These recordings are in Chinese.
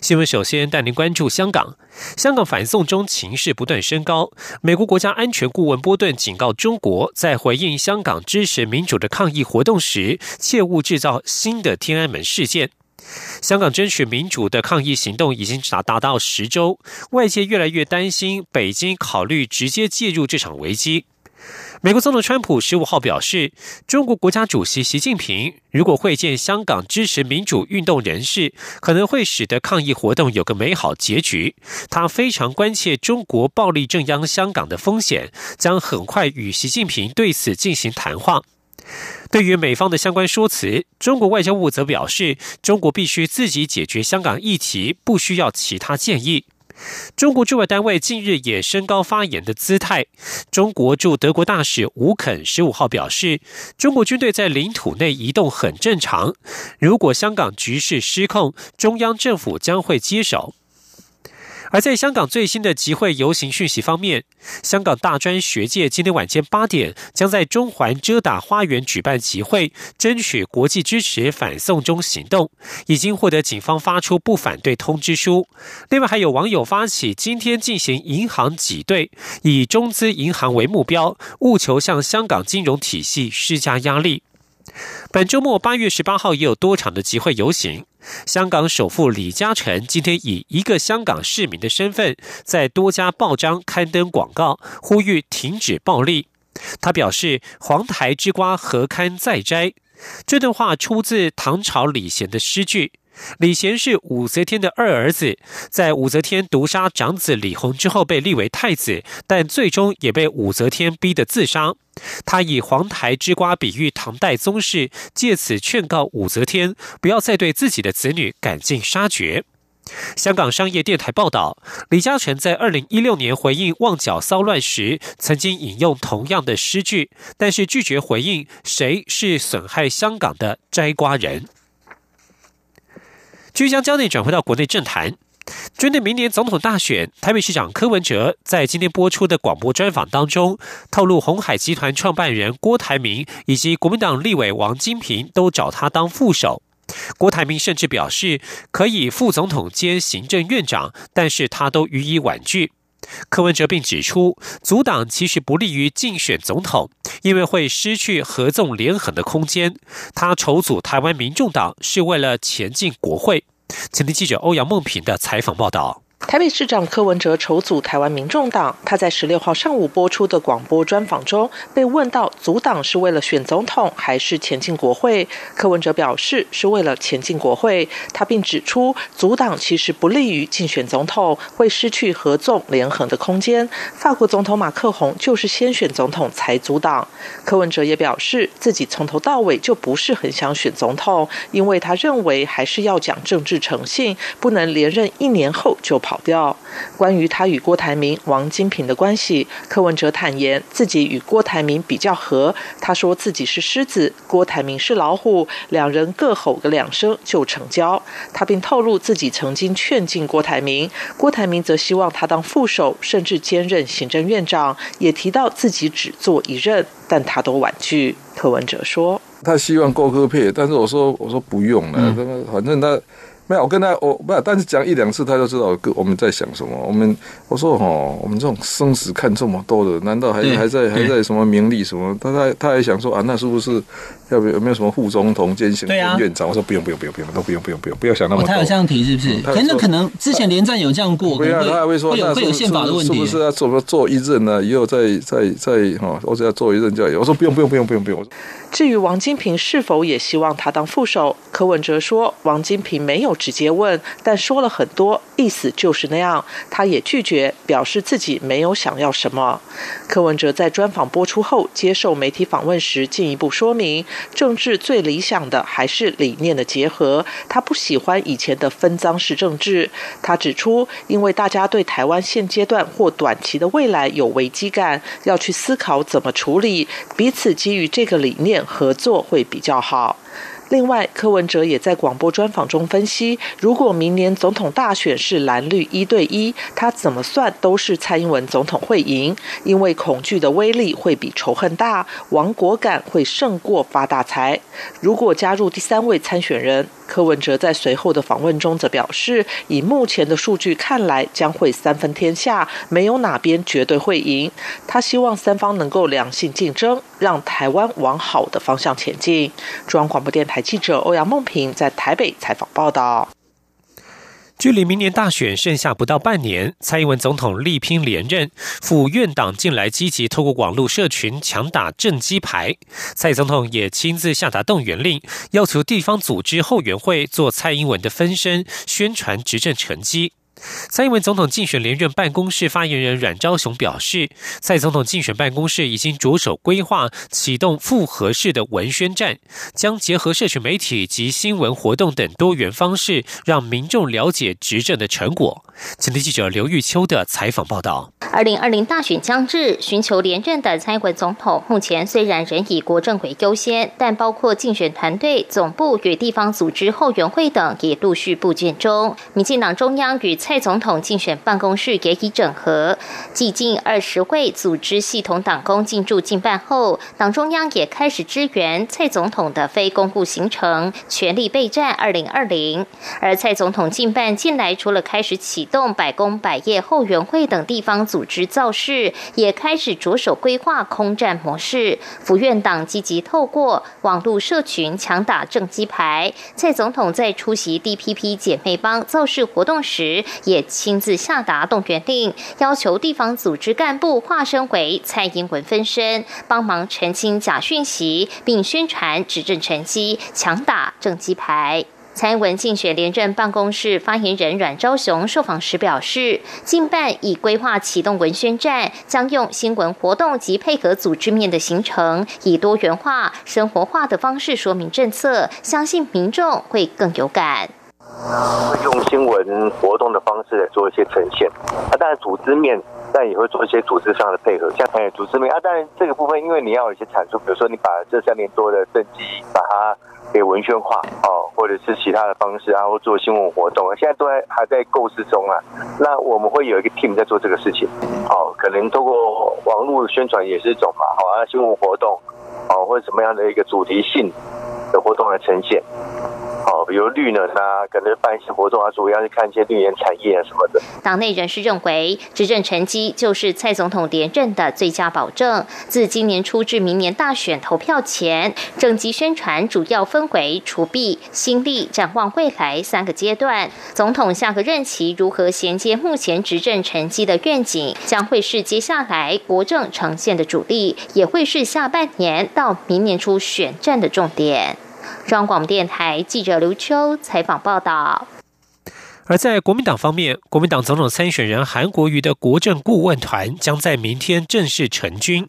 新闻。首先带您关注香港，香港反送中情势不断升高。美国国家安全顾问波顿警告中国，在回应香港支持民主的抗议活动时，切勿制造新的天安门事件。香港争取民主的抗议行动已经达达到十周，外界越来越担心北京考虑直接介入这场危机。美国总统川普十五号表示，中国国家主席习近平如果会见香港支持民主运动人士，可能会使得抗议活动有个美好结局。他非常关切中国暴力镇压香港的风险，将很快与习近平对此进行谈话。对于美方的相关说辞，中国外交部则表示，中国必须自己解决香港议题，不需要其他建议。中国驻外单位近日也升高发言的姿态。中国驻德国大使吴肯十五号表示，中国军队在领土内移动很正常。如果香港局势失控，中央政府将会接手。而在香港最新的集会游行讯息方面，香港大专学界今天晚间八点将在中环遮打花园举办集会，争取国际支持反送中行动，已经获得警方发出不反对通知书。另外，还有网友发起今天进行银行挤兑，以中资银行为目标，务求向香港金融体系施加压力。本周末八月十八号也有多场的集会游行。香港首富李嘉诚今天以一个香港市民的身份，在多家报章刊登广告，呼吁停止暴力。他表示：“黄台之瓜何堪再摘？”这段话出自唐朝李贤的诗句。李贤是武则天的二儿子，在武则天毒杀长子李弘之后被立为太子，但最终也被武则天逼得自杀。他以黄台之瓜比喻唐代宗室，借此劝告武则天不要再对自己的子女赶尽杀绝。香港商业电台报道，李嘉诚在二零一六年回应旺角骚乱时，曾经引用同样的诗句，但是拒绝回应谁是损害香港的摘瓜人。据将焦点转回到国内政坛，针对明年总统大选，台北市长柯文哲在今天播出的广播专访当中，透露红海集团创办人郭台铭以及国民党立委王金平都找他当副手。郭台铭甚至表示可以副总统兼行政院长，但是他都予以婉拒。柯文哲并指出，阻挡其实不利于竞选总统，因为会失去合纵连横的空间。他筹组台湾民众党是为了前进国会。前听记者欧阳梦平的采访报道。台北市长柯文哲筹组台湾民众党，他在十六号上午播出的广播专访中，被问到组党是为了选总统还是前进国会，柯文哲表示是为了前进国会。他并指出，组党其实不利于竞选总统，会失去合纵连横的空间。法国总统马克宏就是先选总统才组党。柯文哲也表示，自己从头到尾就不是很想选总统，因为他认为还是要讲政治诚信，不能连任一年后就跑。跑掉。关于他与郭台铭、王金平的关系，柯文哲坦言自己与郭台铭比较和。他说自己是狮子，郭台铭是老虎，两人各吼个两声就成交。他并透露自己曾经劝进郭台铭，郭台铭则希望他当副手，甚至兼任行政院长，也提到自己只做一任，但他都婉拒。柯文哲说：“他希望郭科配，但是我说我说不用了，反正他。”没有，我跟他我不，但是讲一两次，他就知道我们在想什么。我们我说哦，我们这种生死看这么多的，难道还还在还在什么名利什么？他他他还想说啊，那是不是要不有没有什么副总统兼行政院长？我说不用不用不用不用都不用不用不用不要想那么多。他有这样提是不是？可能可能之前连战有这样过，不要他还会说会有会有宪法的问题，是不是要做做一任呢？以后再再再哈，我只要做一任就有。我说不用不用不用不用不用。至于王金平是否也希望他当副手？柯文哲说，王金平没有直接问，但说了很多，意思就是那样。他也拒绝，表示自己没有想要什么。柯文哲在专访播出后接受媒体访问时，进一步说明，政治最理想的还是理念的结合。他不喜欢以前的分赃式政治。他指出，因为大家对台湾现阶段或短期的未来有危机感，要去思考怎么处理，彼此基于这个理念合作会比较好。另外，柯文哲也在广播专访中分析，如果明年总统大选是蓝绿一对一，他怎么算都是蔡英文总统会赢，因为恐惧的威力会比仇恨大，亡国感会胜过发大财。如果加入第三位参选人。柯文哲在随后的访问中则表示，以目前的数据看来，将会三分天下，没有哪边绝对会赢。他希望三方能够良性竞争，让台湾往好的方向前进。中央广播电台记者欧阳梦平在台北采访报道。距离明年大选剩下不到半年，蔡英文总统力拼连任，府院党近来积极透过网络社群强打政绩牌。蔡总统也亲自下达动员令，要求地方组织后援会做蔡英文的分身，宣传执政成绩。蔡英文总统竞选连任办公室发言人阮昭雄表示，蔡总统竞选办公室已经着手规划启动复合式的文宣战，将结合社群媒体及新闻活动等多元方式，让民众了解执政的成果。前天记者刘玉秋的采访报道。二零二零大选将至，寻求连任的蔡英文总统，目前虽然仍以国政为优先，但包括竞选团队、总部与地方组织后援会等也陆续布建中。民进党中央与蔡总统竞选办公室也已整合，继近二十位组织系统党工进驻进办后，党中央也开始支援蔡总统的非公务行程，全力备战二零二零。而蔡总统进办近来，除了开始启动百工百业后援会等地方组织造势，也开始着手规划空战模式。府院党积极透过网络社群强打政绩牌。蔡总统在出席 DPP 姐妹帮造势活动时，也亲自下达动员令，要求地方组织干部化身为蔡英文分身，帮忙澄清假讯息，并宣传执政成绩，强打政绩牌。蔡英文竞选连任办公室发言人阮昭雄受访时表示，近办已规划启动文宣战，将用新闻活动及配合组织面的行程，以多元化、生活化的方式说明政策，相信民众会更有感。会用新闻活动的方式来做一些呈现，啊，当然组织面，但也会做一些组织上的配合，像哎组织面啊，当然这个部分，因为你要有一些阐述，比如说你把这三年多的政绩把它。给文宣化哦，或者是其他的方式啊，或做新闻活动，现在都还还在构思中啊。那我们会有一个 team 在做这个事情，哦，可能通过网络宣传也是一种嘛，好啊，新闻活动，哦，或者什么样的一个主题性的活动来呈现。哦，比如绿能啊，可能办一些活动啊，主要是看一些绿能产业啊什么的。党内人士认为，执政成绩就是蔡总统连任的最佳保证。自今年初至明年大选投票前，政绩宣传主要分为除弊、新力、展望未来三个阶段。总统下个任期如何衔接目前执政成绩的愿景，将会是接下来国政呈现的主力，也会是下半年到明年初选战的重点。中央广播电台记者刘秋采访报道。而在国民党方面，国民党总统参选人韩国瑜的国政顾问团将在明天正式成军。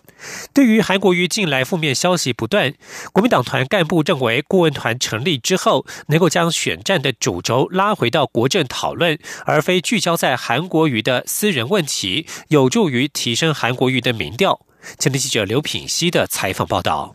对于韩国瑜近来负面消息不断，国民党团干部认为，顾问团成立之后，能够将选战的主轴拉回到国政讨论，而非聚焦在韩国瑜的私人问题，有助于提升韩国瑜的民调。前天记者刘品熙的采访报道。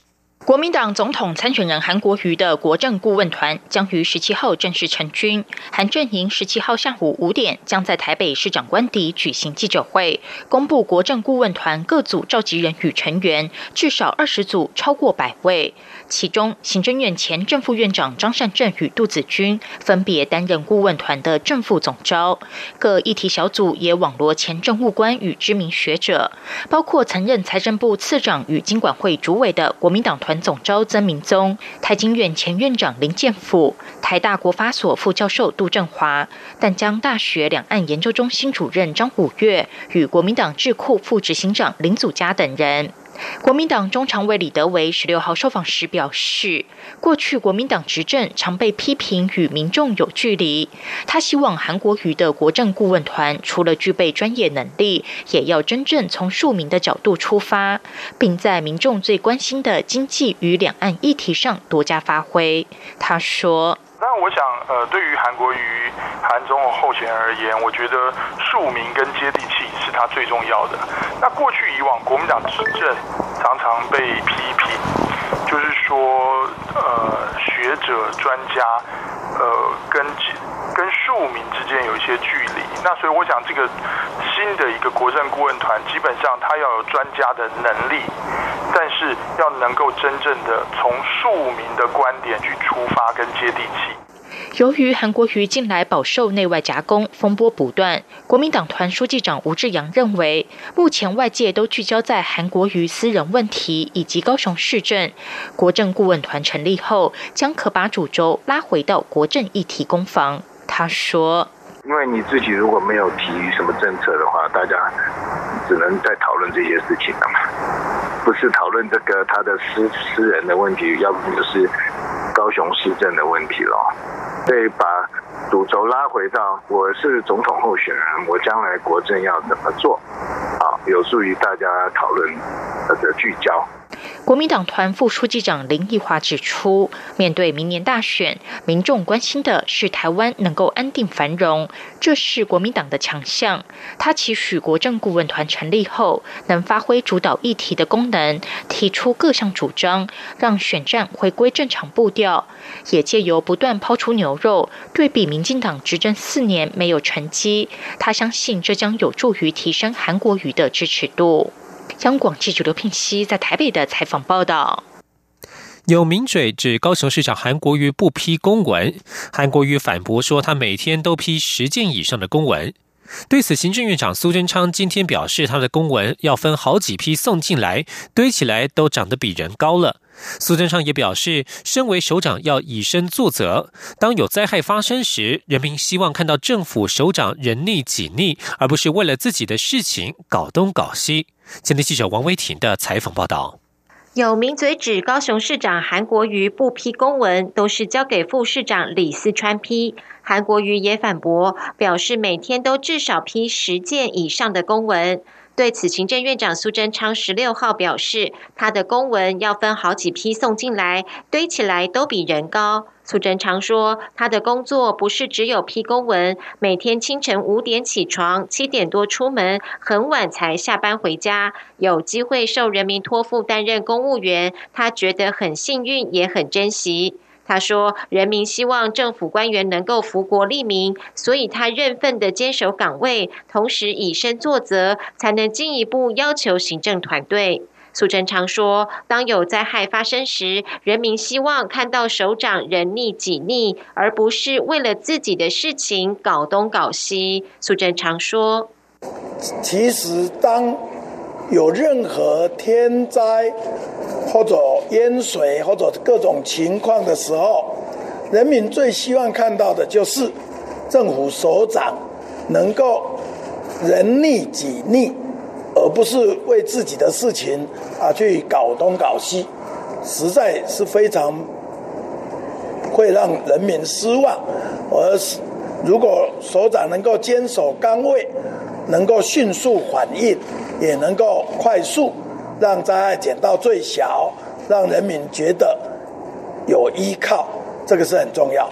国民党总统参选人韩国瑜的国政顾问团将于十七号正式成军。韩阵营十七号下午五点将在台北市长官邸举行记者会，公布国政顾问团各组召集人与成员，至少二十组，超过百位。其中，行政院前正副院长张善政与杜子君分别担任顾问团的正副总召。各议题小组也网罗前政务官与知名学者，包括曾任财政部次长与经管会主委的国民党团总召曾明宗、台经院前院长林建甫、台大国法所副教授杜振华、淡江大学两岸研究中心主任张五月与国民党智库副执行长林祖嘉等人。国民党中常委李德维十六号受访时表示，过去国民党执政常被批评与民众有距离。他希望韩国瑜的国政顾问团除了具备专业能力，也要真正从庶民的角度出发，并在民众最关心的经济与两岸议题上多加发挥。他说：“那我想，呃，对于韩国瑜韩总统候选人而言，我觉得庶民跟接地气是他最重要的。那过去以往国民党执政。”常常被批评，就是说，呃，学者专家，呃，跟跟庶民之间有一些距离。那所以我想，这个新的一个国政顾问团，基本上他要有专家的能力，但是要能够真正的从庶民的观点去出发跟接地气。由于韩国瑜近来饱受内外夹攻，风波不断，国民党团书记长吴志阳认为，目前外界都聚焦在韩国瑜私人问题以及高雄市政。国政顾问团成立后，将可把主轴拉回到国政议题攻防。他说：“因为你自己如果没有提什么政策的话，大家只能在讨论这些事情了嘛，不是讨论这个他的私私人的问题，要不就是高雄市政的问题了。”对，把主轴拉回到我是总统候选人，我将来国政要怎么做？啊，有助于大家讨论的聚焦。国民党团副书记长林奕华指出，面对明年大选，民众关心的是台湾能够安定繁荣，这是国民党的强项。他期许国政顾问团成立后，能发挥主导议题的功能，提出各项主张，让选战回归正常步调。也借由不断抛出牛肉，对比民进党执政四年没有成绩，他相信这将有助于提升韩国瑜的支持度。央广记者刘聘熙在台北的采访报道：有名嘴指高雄市长韩国瑜不批公文，韩国瑜反驳说他每天都批十件以上的公文。对此，行政院长苏贞昌今天表示，他的公文要分好几批送进来，堆起来都长得比人高了。苏贞昌也表示，身为首长要以身作则，当有灾害发生时，人民希望看到政府首长人逆己逆，而不是为了自己的事情搞东搞西。今天记者王威婷的采访报道。有名嘴指高雄市长韩国瑜不批公文，都是交给副市长李思川批。韩国瑜也反驳，表示每天都至少批十件以上的公文。对此，行政院长苏贞昌十六号表示，他的公文要分好几批送进来，堆起来都比人高。苏贞昌说，他的工作不是只有批公文，每天清晨五点起床，七点多出门，很晚才下班回家，有机会受人民托付担任公务员，他觉得很幸运，也很珍惜。他说：“人民希望政府官员能够福国利民，所以他认份的坚守岗位，同时以身作则，才能进一步要求行政团队。”苏贞昌说：“当有灾害发生时，人民希望看到首长人逆己逆，而不是为了自己的事情搞东搞西。”苏贞昌说：“其实当……”有任何天灾或者淹水或者各种情况的时候，人民最希望看到的就是政府首长能够人逆己逆，而不是为自己的事情啊去搞东搞西，实在是非常会让人民失望。而如果首长能够坚守岗位，能够迅速反应。也能够快速让灾害减到最小，让人民觉得有依靠，这个是很重要。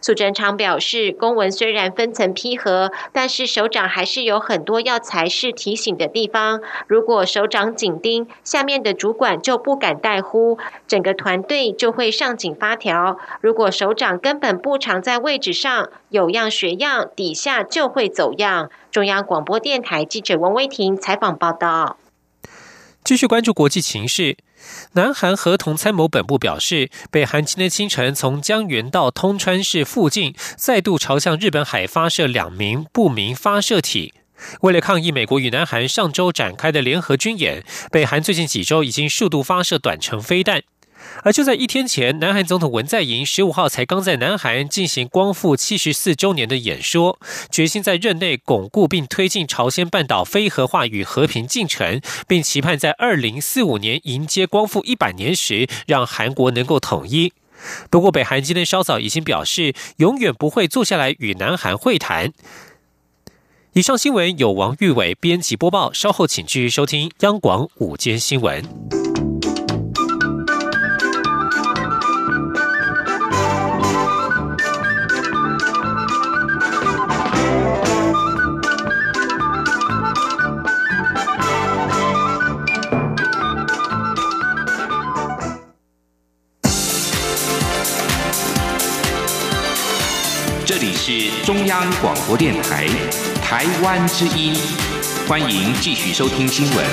苏贞昌表示，公文虽然分层批核，但是首长还是有很多要裁示提醒的地方。如果首长紧盯，下面的主管就不敢怠忽，整个团队就会上紧发条。如果首长根本不常在位置上，有样学样，底下就会走样。中央广播电台记者王威婷采访报道。继续关注国际情势。南韩合同参谋本部表示，北韩今天清晨从江原道通川市附近再度朝向日本海发射两名不明发射体。为了抗议美国与南韩上周展开的联合军演，北韩最近几周已经数度发射短程飞弹。而就在一天前，南韩总统文在寅十五号才刚在南韩进行光复七十四周年的演说，决心在任内巩固并推进朝鲜半岛非核化与和平进程，并期盼在二零四五年迎接光复一百年时，让韩国能够统一。不过，北韩今天稍早已经表示，永远不会坐下来与南韩会谈。以上新闻由王玉伟编辑播报，稍后请继续收听央广午间新闻。是中央广播电台台湾之音，欢迎继续收听新闻。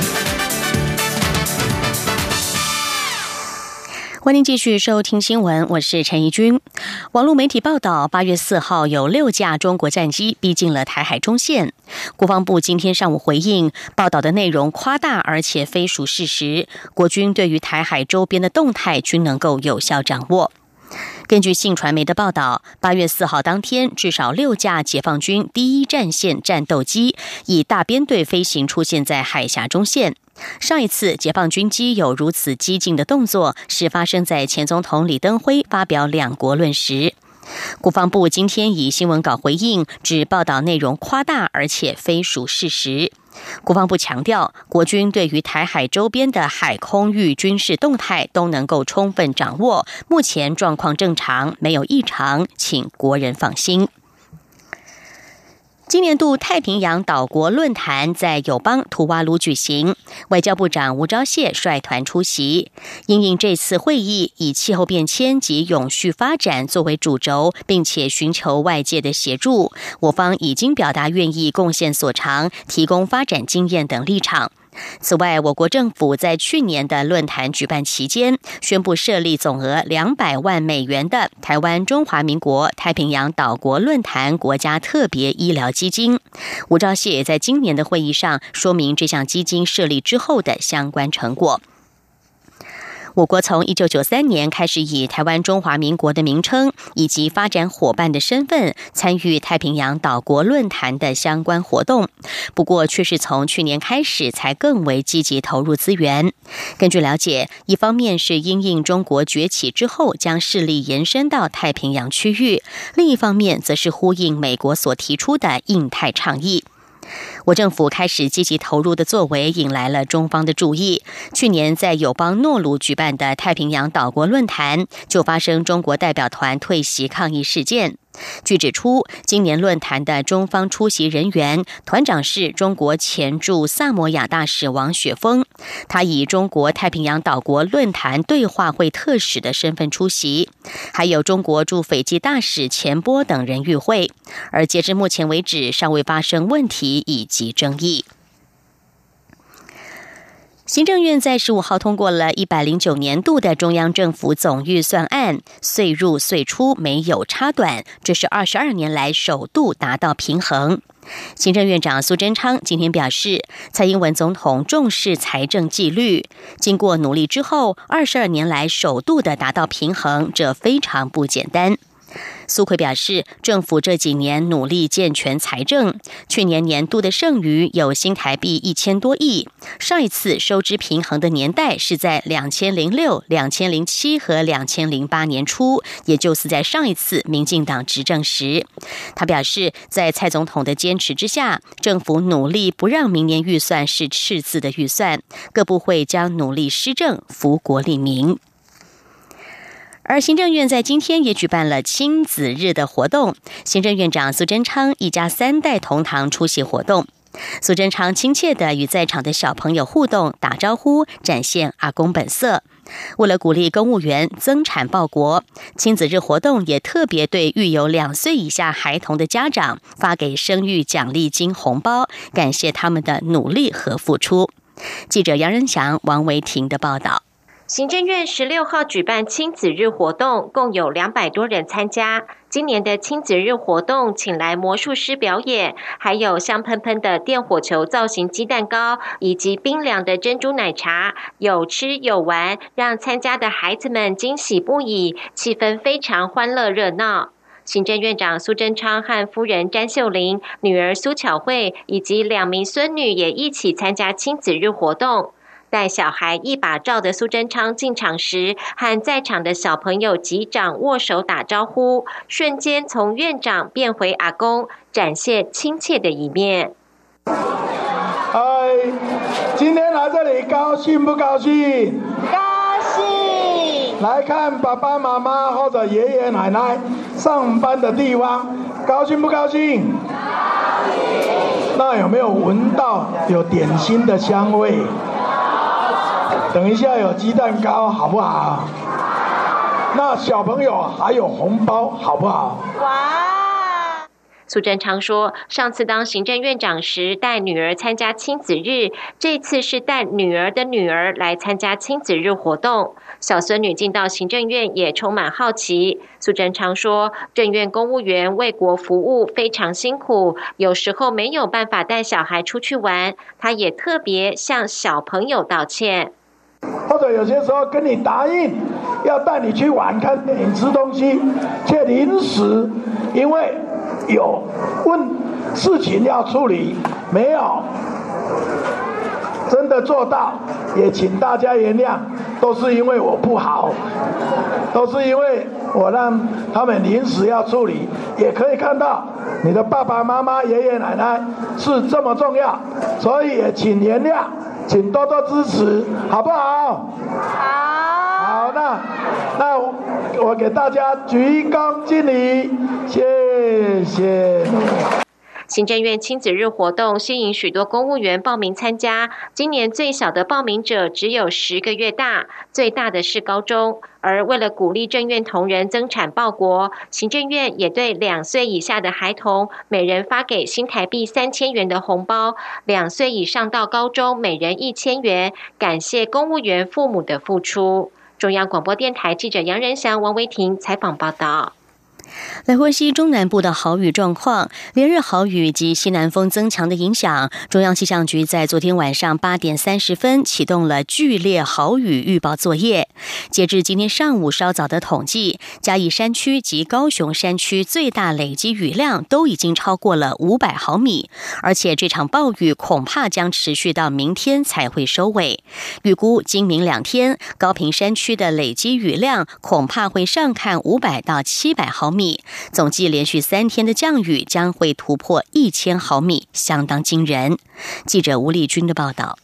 欢迎继续收听新闻，我是陈怡君。网络媒体报道，八月四号有六架中国战机逼近了台海中线。国防部今天上午回应，报道的内容夸大，而且非属事实。国军对于台海周边的动态均能够有效掌握。根据信传媒的报道，八月四号当天，至少六架解放军第一战线战斗机以大编队飞行出现在海峡中线。上一次解放军机有如此激进的动作，是发生在前总统李登辉发表两国论时。国防部今天以新闻稿回应，指报道内容夸大，而且非属事实。国防部强调，国军对于台海周边的海空域军事动态都能够充分掌握，目前状况正常，没有异常，请国人放心。今年度太平洋岛国论坛在友邦图瓦卢举行，外交部长吴钊燮率团出席。因应这次会议以气候变迁及永续发展作为主轴，并且寻求外界的协助，我方已经表达愿意贡献所长、提供发展经验等立场。此外，我国政府在去年的论坛举办期间，宣布设立总额两百万美元的台湾中华民国太平洋岛国论坛国家特别医疗基金。吴钊燮也在今年的会议上说明这项基金设立之后的相关成果。我国从一九九三年开始以台湾中华民国的名称以及发展伙伴的身份参与太平洋岛国论坛的相关活动，不过却是从去年开始才更为积极投入资源。根据了解，一方面是因应中国崛起之后将势力延伸到太平洋区域，另一方面则是呼应美国所提出的印太倡议。我政府开始积极投入的作为，引来了中方的注意。去年在友邦诺鲁举办的太平洋岛国论坛，就发生中国代表团退席抗议事件。据指出，今年论坛的中方出席人员团长是中国前驻萨摩亚大使王雪峰，他以中国太平洋岛国论坛对话会特使的身份出席，还有中国驻斐济大使钱波等人与会，而截至目前为止，尚未发生问题以及争议。行政院在十五号通过了一百零九年度的中央政府总预算案，岁入岁出没有差短，这是二十二年来首度达到平衡。行政院长苏贞昌今天表示，蔡英文总统重视财政纪律，经过努力之后，二十二年来首度的达到平衡，这非常不简单。苏奎表示，政府这几年努力健全财政，去年年度的剩余有新台币一千多亿。上一次收支平衡的年代是在两千零六、两千零七和两千零八年初，也就是在上一次民进党执政时。他表示，在蔡总统的坚持之下，政府努力不让明年预算是赤字的预算，各部会将努力施政，福国利民。而行政院在今天也举办了亲子日的活动，行政院长苏贞昌一家三代同堂出席活动。苏贞昌亲切的与在场的小朋友互动、打招呼，展现阿公本色。为了鼓励公务员增产报国，亲子日活动也特别对育有两岁以下孩童的家长发给生育奖励金红包，感谢他们的努力和付出。记者杨仁祥、王维婷的报道。行政院十六号举办亲子日活动，共有两百多人参加。今年的亲子日活动，请来魔术师表演，还有香喷喷的电火球造型鸡蛋糕，以及冰凉的珍珠奶茶，有吃有玩，让参加的孩子们惊喜不已，气氛非常欢乐热闹。行政院长苏贞昌和夫人詹秀玲、女儿苏巧慧以及两名孙女也一起参加亲子日活动。带小孩一把照的苏贞昌进场时，和在场的小朋友击掌握手打招呼，瞬间从院长变回阿公，展现亲切的一面。嗨，今天来这里高兴不高兴？高兴！来看爸爸妈妈或者爷爷奶奶上班的地方，高兴不高兴？高兴！那有没有闻到有点心的香味？等一下有鸡蛋糕好不好？那小朋友还有红包好不好？哇！苏贞昌说，上次当行政院长时带女儿参加亲子日，这次是带女儿的女儿来参加亲子日活动。小孙女进到行政院也充满好奇。苏贞昌说，政院公务员为国服务非常辛苦，有时候没有办法带小孩出去玩，他也特别向小朋友道歉。或者有些时候跟你答应要带你去玩、看电影、吃东西，却临时因为有问事情要处理，没有真的做到，也请大家原谅，都是因为我不好，都是因为我让他们临时要处理。也可以看到你的爸爸妈妈、爷爷奶奶是这么重要，所以也请原谅。请多多支持，好不好？好。好，那那我给大家鞠躬敬礼，谢谢。行政院亲子日活动吸引许多公务员报名参加。今年最小的报名者只有十个月大，最大的是高中。而为了鼓励政院同仁增产报国，行政院也对两岁以下的孩童每人发给新台币三千元的红包，两岁以上到高中每人一千元，感谢公务员父母的付出。中央广播电台记者杨仁祥、王维婷采访报道。来分析中南部的豪雨状况，连日豪雨及西南风增强的影响，中央气象局在昨天晚上八点三十分启动了剧烈豪雨预报作业。截至今天上午稍早的统计，嘉义山区及高雄山区最大累积雨量都已经超过了五百毫米，而且这场暴雨恐怕将持续到明天才会收尾。预估今明两天，高平山区的累积雨量恐怕会上看五百到七百毫米。总计连续三天的降雨将会突破一千毫米，相当惊人。记者吴丽君的报道。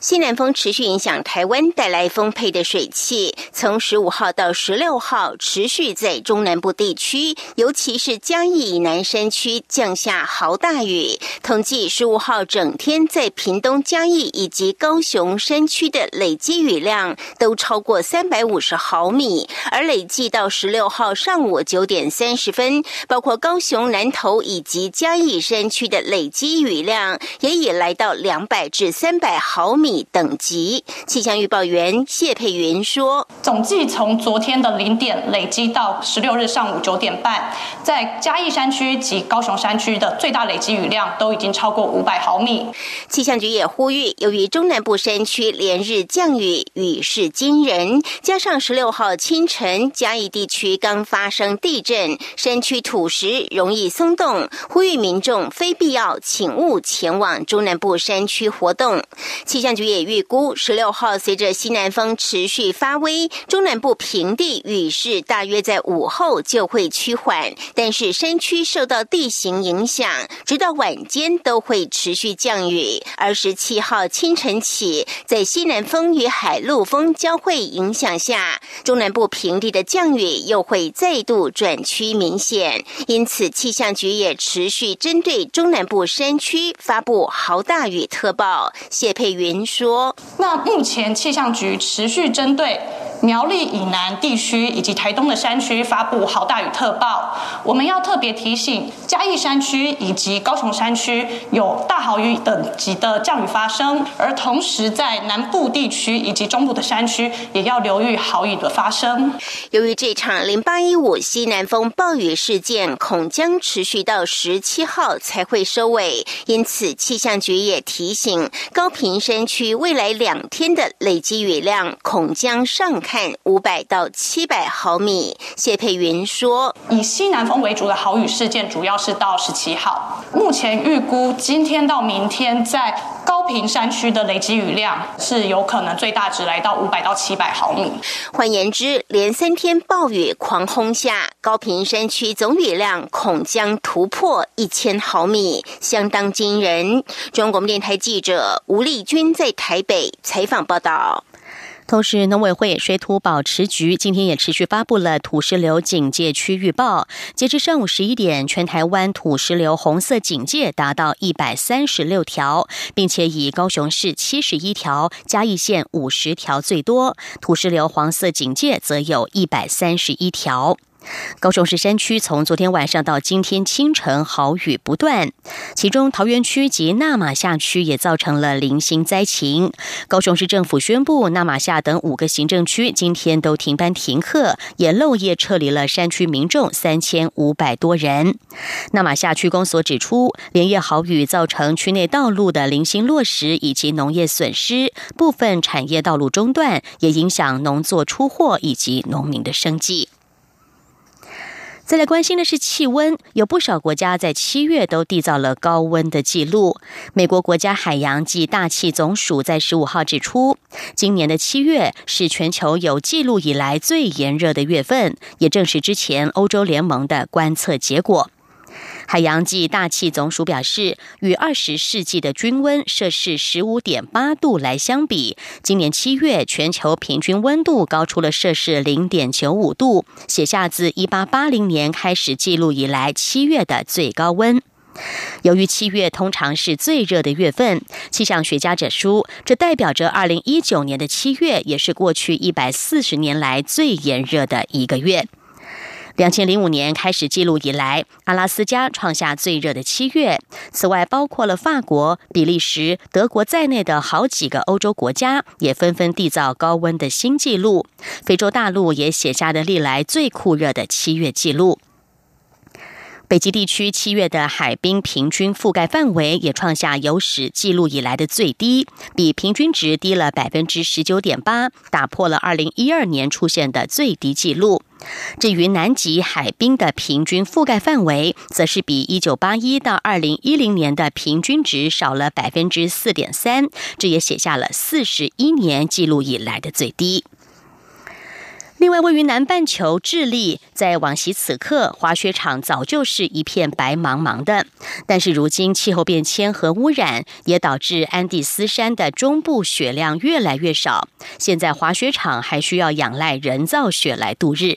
西南风持续影响台湾，带来丰沛的水汽。从十五号到十六号，持续在中南部地区，尤其是嘉义以南山区降下豪大雨。统计十五号整天在屏东嘉义以及高雄山区的累积雨量都超过三百五十毫米，而累计到十六号上午九点三十分，包括高雄南投以及嘉义山区的累积雨量也已来到两百至三百毫。毫米等级，气象预报员谢佩云说：“总计从昨天的零点累积到十六日上午九点半，在嘉义山区及高雄山区的最大累积雨量都已经超过五百毫米。”气象局也呼吁，由于中南部山区连日降雨，雨势惊人，加上十六号清晨嘉义地区刚发生地震，山区土石容易松动，呼吁民众非必要请勿前往中南部山区活动。气气象局也预估，十六号随着西南风持续发威，中南部平地雨势大约在午后就会趋缓，但是山区受到地形影响，直到晚间都会持续降雨。二十七号清晨起，在西南风与海陆风交汇影响下，中南部平地的降雨又会再度转趋明显。因此，气象局也持续针对中南部山区发布豪大雨特报。谢佩云。云说：“那目前气象局持续针对。”苗栗以南地区以及台东的山区发布豪大雨特报，我们要特别提醒嘉义山区以及高雄山区有大豪雨等级的降雨发生，而同时在南部地区以及中部的山区也要留意豪雨的发生。由于这场零八一五西南风暴雨事件恐将持续到十七号才会收尾，因此气象局也提醒高平山区未来两天的累积雨量恐将上。看五百到七百毫米，谢佩云说：“以西南风为主的好雨事件，主要是到十七号。目前预估今天到明天，在平山区的累积雨量是有可能最大值来到五百到七百毫米。换言之，连三天暴雨狂轰下，高平山区总雨量恐将突破一千毫米，相当惊人。”中国电台记者吴丽君在台北采访报道。同时，农委会水土保持局今天也持续发布了土石流警戒区预报。截至上午十一点，全台湾土石流红色警戒达到一百三十六条，并且以高雄市七十一条、嘉义县五十条最多。土石流黄色警戒则有一百三十一条。高雄市山区从昨天晚上到今天清晨豪雨不断，其中桃园区及纳马夏区也造成了零星灾情。高雄市政府宣布，纳马夏等五个行政区今天都停班停课，也漏夜撤离了山区民众三千五百多人。纳马夏区公所指出，连夜豪雨造成区内道路的零星落石以及农业损失，部分产业道路中断，也影响农作出货以及农民的生计。再来关心的是气温，有不少国家在七月都缔造了高温的记录。美国国家海洋暨大气总署在十五号指出，今年的七月是全球有记录以来最炎热的月份，也正是之前欧洲联盟的观测结果。海洋暨大气总署表示，与二十世纪的均温摄氏十五点八度来相比，今年七月全球平均温度高出了摄氏零点九五度，写下自一八八零年开始记录以来七月的最高温。由于七月通常是最热的月份，气象学家指出，这代表着二零一九年的七月也是过去一百四十年来最炎热的一个月。两千零五年开始记录以来，阿拉斯加创下最热的七月。此外，包括了法国、比利时、德国在内的好几个欧洲国家也纷纷缔造高温的新纪录。非洲大陆也写下了历来最酷热的七月纪录。北极地区七月的海冰平均覆盖范围也创下有史记录以来的最低，比平均值低了百分之十九点八，打破了二零一二年出现的最低纪录。至于南极海冰的平均覆盖范围，则是比一九八一到二零一零年的平均值少了百分之四点三，这也写下了四十一年记录以来的最低。另外，位于南半球智利，在往昔此刻，滑雪场早就是一片白茫茫的。但是，如今气候变迁和污染也导致安第斯山的中部雪量越来越少。现在，滑雪场还需要仰赖人造雪来度日。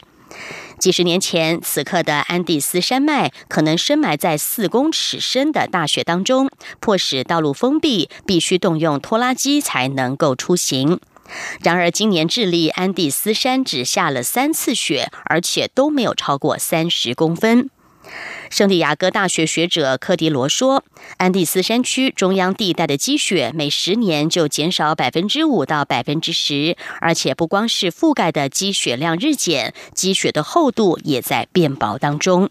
几十年前，此刻的安第斯山脉可能深埋在四公尺深的大雪当中，迫使道路封闭，必须动用拖拉机才能够出行。然而，今年智利安第斯山只下了三次雪，而且都没有超过三十公分。圣地亚哥大学学者科迪罗说：“安第斯山区中央地带的积雪每十年就减少百分之五到百分之十，而且不光是覆盖的积雪量日减，积雪的厚度也在变薄当中。”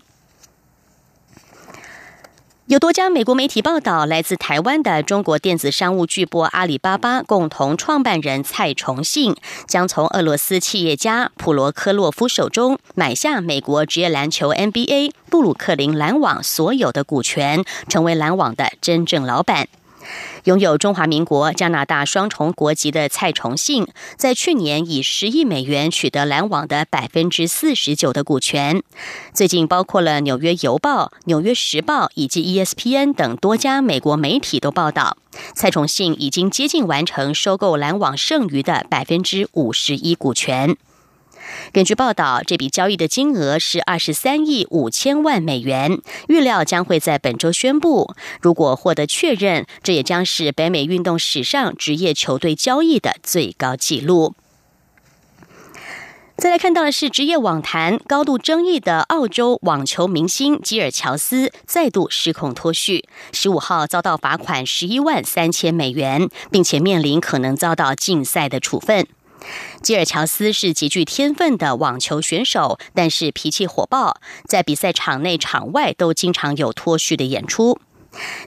有多家美国媒体报道，来自台湾的中国电子商务巨擘阿里巴巴共同创办人蔡崇信将从俄罗斯企业家普罗科洛夫手中买下美国职业篮球 NBA 布鲁克林篮网所有的股权，成为篮网的真正老板。拥有中华民国、加拿大双重国籍的蔡崇信，在去年以十亿美元取得篮网的百分之四十九的股权。最近，包括了《纽约邮报》、《纽约时报》以及 ESPN 等多家美国媒体都报道，蔡崇信已经接近完成收购篮网剩余的百分之五十一股权。根据报道，这笔交易的金额是二十三亿五千万美元，预料将会在本周宣布。如果获得确认，这也将是北美运动史上职业球队交易的最高纪录。再来看到的是职业网坛高度争议的澳洲网球明星基尔乔斯再度失控脱序，十五号遭到罚款十一万三千美元，并且面临可能遭到禁赛的处分。基尔乔斯是极具天分的网球选手，但是脾气火爆，在比赛场内场外都经常有脱序的演出。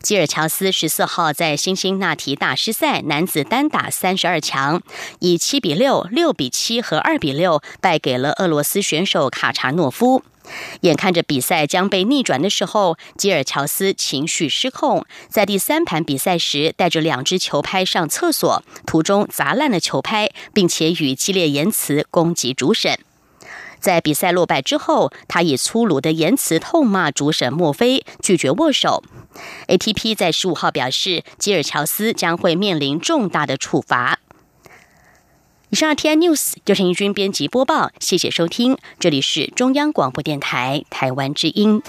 基尔乔斯十四号在辛辛那提大师赛男子单打三十二强，以七比六、六比七和二比六败给了俄罗斯选手卡查诺夫。眼看着比赛将被逆转的时候，基尔乔斯情绪失控，在第三盘比赛时带着两只球拍上厕所，途中砸烂了球拍，并且与激烈言辞攻击主审。在比赛落败之后，他以粗鲁的言辞痛骂主审墨菲，拒绝握手。ATP 在十五号表示，吉尔乔斯将会面临重大的处罚。以上 T I News 就是英军编辑播报，谢谢收听，这里是中央广播电台台湾之音。